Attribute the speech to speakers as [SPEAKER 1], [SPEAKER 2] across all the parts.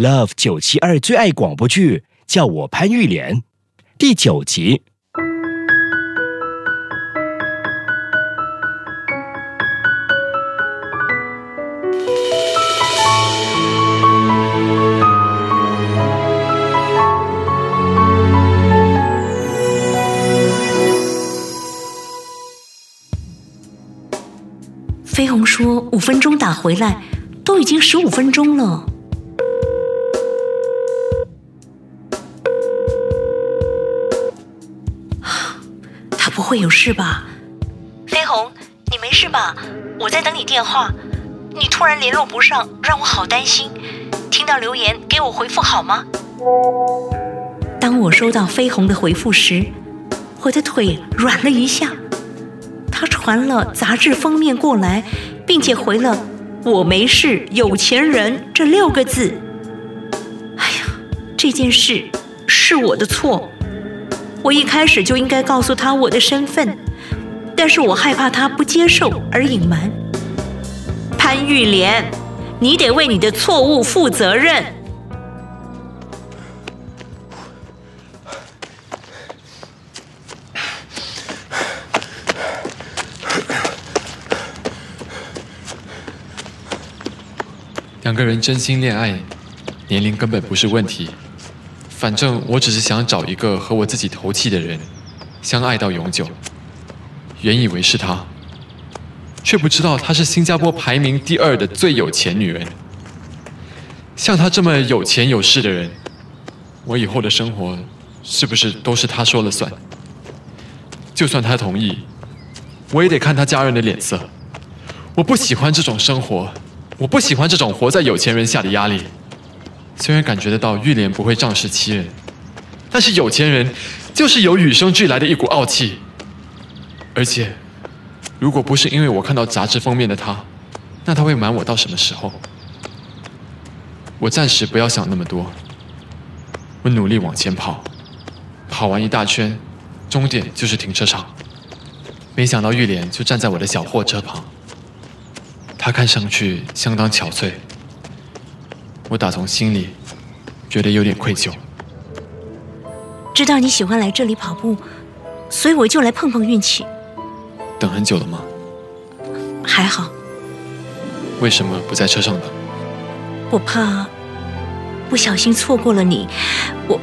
[SPEAKER 1] Love 九七二最爱广播剧，叫我潘玉莲，第九集。
[SPEAKER 2] 飞鸿说五分钟打回来，都已经十五分钟了。会有事吧？飞鸿，你没事吧？我在等你电话，你突然联络不上，让我好担心。听到留言给我回复好吗？当我收到飞鸿的回复时，我的腿软了一下。他传了杂志封面过来，并且回了“我没事，有钱人”这六个字。哎呀，这件事是我的错，我一开始就应该告诉他我的身份，但是我害怕他不接受而隐瞒。潘玉莲，你得为你的错误负责任。
[SPEAKER 3] 两个人真心恋爱，年龄根本不是问题。反正我只是想找一个和我自己投契的人，相爱到永久。原以为是她，却不知道她是新加坡排名第二的最有钱女人。像她这么有钱有势的人，我以后的生活是不是都是她说了算？就算她同意，我也得看她家人的脸色。我不喜欢这种生活。我不喜欢这种活在有钱人下的压力。虽然感觉得到玉莲不会仗势欺人，但是有钱人就是有与生俱来的一股傲气。而且，如果不是因为我看到杂志封面的他，那他会瞒我到什么时候？我暂时不要想那么多。我努力往前跑，跑完一大圈，终点就是停车场。没想到玉莲就站在我的小货车旁。他看上去相当憔悴，我打从心里觉得有点愧疚。
[SPEAKER 2] 知道你喜欢来这里跑步，所以我就来碰碰运气。
[SPEAKER 3] 等很久了吗？
[SPEAKER 2] 还好。
[SPEAKER 3] 为什么不在车上等？
[SPEAKER 2] 我怕不小心错过了你，我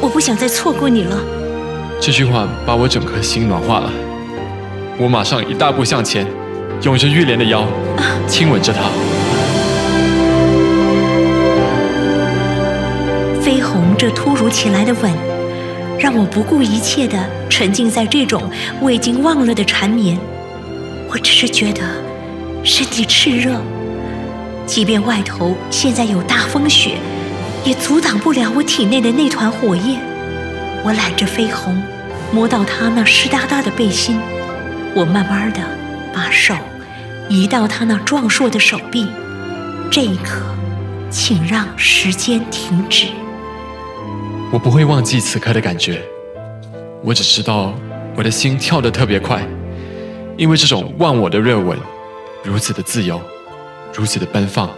[SPEAKER 2] 我不想再错过你了。
[SPEAKER 3] 这句话把我整颗心暖化了，我马上一大步向前。拥着玉莲的腰，亲吻着她。
[SPEAKER 2] 这突如其来的吻，让我不顾一切地沉浸在这种我已经忘了的缠绵。我只是觉得身体炽热，即便外头现在有大风雪，也阻挡不了我体内的那团火焰。我揽着飞鸿，摸到他那湿哒哒的背心，我慢慢的。把手移到他那壮硕的手臂，这一刻，请让时间停止。
[SPEAKER 3] 我不会忘记此刻的感觉，我只知道我的心跳得特别快，因为这种忘我的热吻，如此的自由，如此的奔放。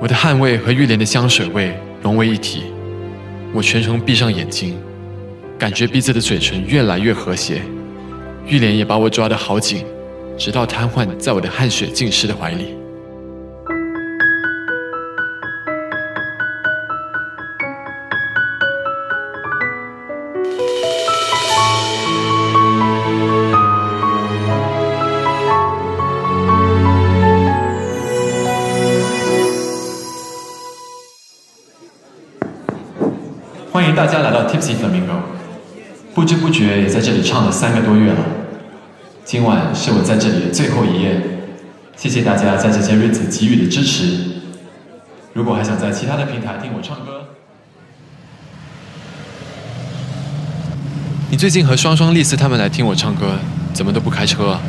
[SPEAKER 3] 我的汗味和玉莲的香水味融为一体，我全程闭上眼睛，感觉彼此的嘴唇越来越和谐，玉莲也把我抓得好紧。直到瘫痪在我的汗水浸湿的怀里。迎大家来到 Tipsy Flamingo，不知不觉也在这里唱了三个多月了。今晚是我在这里的最后一夜，谢谢大家在这些日子给予的支持。如果还想在其他的平台听我唱歌，你最近和双双、丽丝他们来听我唱歌，怎么都不开车啊？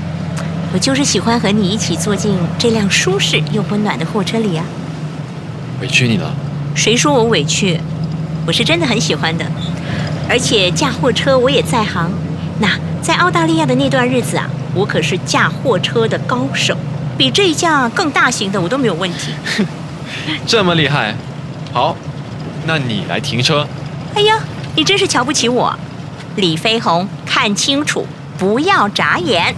[SPEAKER 2] 我就是喜欢和你一起坐进这辆舒适又温暖的货车里啊。
[SPEAKER 3] 委屈你了？
[SPEAKER 2] 谁说我委屈？我是真的很喜欢的，而且驾货车我也在行。那。在澳大利亚的那段日子啊，我可是驾货车的高手，比这一架更大型的我都没有问题。
[SPEAKER 3] 这么厉害，好，那你来停车。
[SPEAKER 2] 哎呀，你真是瞧不起我，李飞鸿，看清楚，不要眨眼。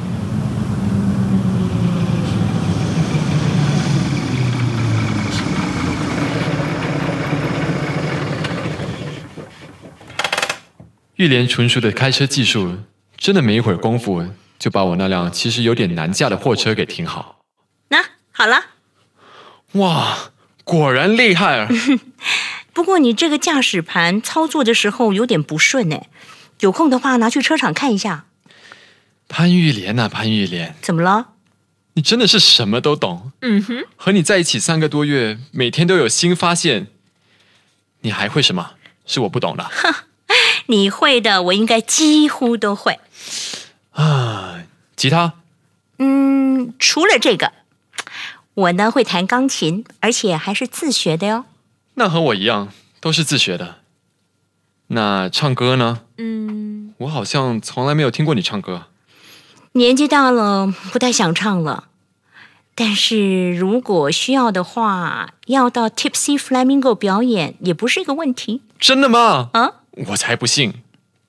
[SPEAKER 3] 玉莲纯熟的开车技术，真的没一会儿功夫就把我那辆其实有点难驾的货车给停好。
[SPEAKER 2] 那好了，
[SPEAKER 3] 哇，果然厉害啊！
[SPEAKER 2] 不过你这个驾驶盘操作的时候有点不顺呢，有空的话拿去车厂看一下。
[SPEAKER 3] 潘玉莲呐，潘玉莲，
[SPEAKER 2] 怎么了？
[SPEAKER 3] 你真的是什么都懂。
[SPEAKER 2] 嗯哼，
[SPEAKER 3] 和你在一起三个多月，每天都有新发现。你还会什么？是我不懂的。
[SPEAKER 2] 你会的，我应该几乎都会。
[SPEAKER 3] 啊，吉他？
[SPEAKER 2] 嗯，除了这个，我呢会弹钢琴，而且还是自学的哟。
[SPEAKER 3] 那和我一样，都是自学的。那唱歌呢？
[SPEAKER 2] 嗯，
[SPEAKER 3] 我好像从来没有听过你唱歌。
[SPEAKER 2] 年纪大了，不太想唱了。但是如果需要的话，要到 Tipsy Flamingo 表演也不是一个问题。
[SPEAKER 3] 真的吗？
[SPEAKER 2] 啊？
[SPEAKER 3] 我才不信！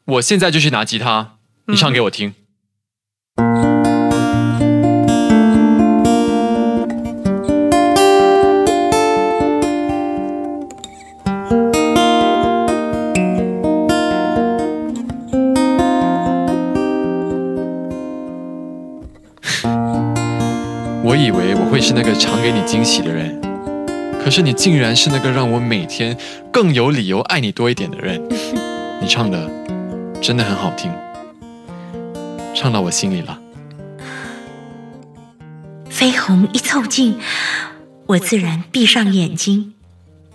[SPEAKER 3] 我现在就去拿吉他，你唱给我听。我以为我会是那个常给你惊喜的人。可是你竟然是那个让我每天更有理由爱你多一点的人，你唱的真的很好听，唱到我心里了。
[SPEAKER 2] 飞鸿一凑近，我自然闭上眼睛，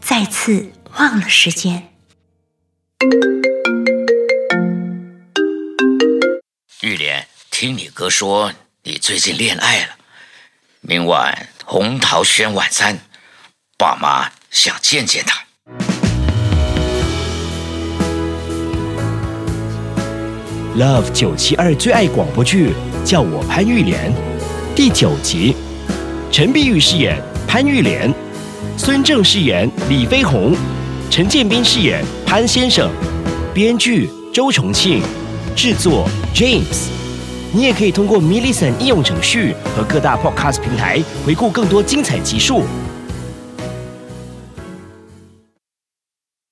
[SPEAKER 2] 再次忘了时间。
[SPEAKER 4] 玉莲，听你哥说你最近恋爱了，明晚红桃轩晚餐。爸妈想见见他。
[SPEAKER 1] Love 九七二最爱广播剧，叫我潘玉莲，第九集，陈碧玉饰演潘玉莲，孙正饰演李飞鸿，陈建斌饰演潘先生，编剧周重庆，制作 James。你也可以通过 m i l l i c e n t 应用程序和各大 Podcast 平台回顾更多精彩集数。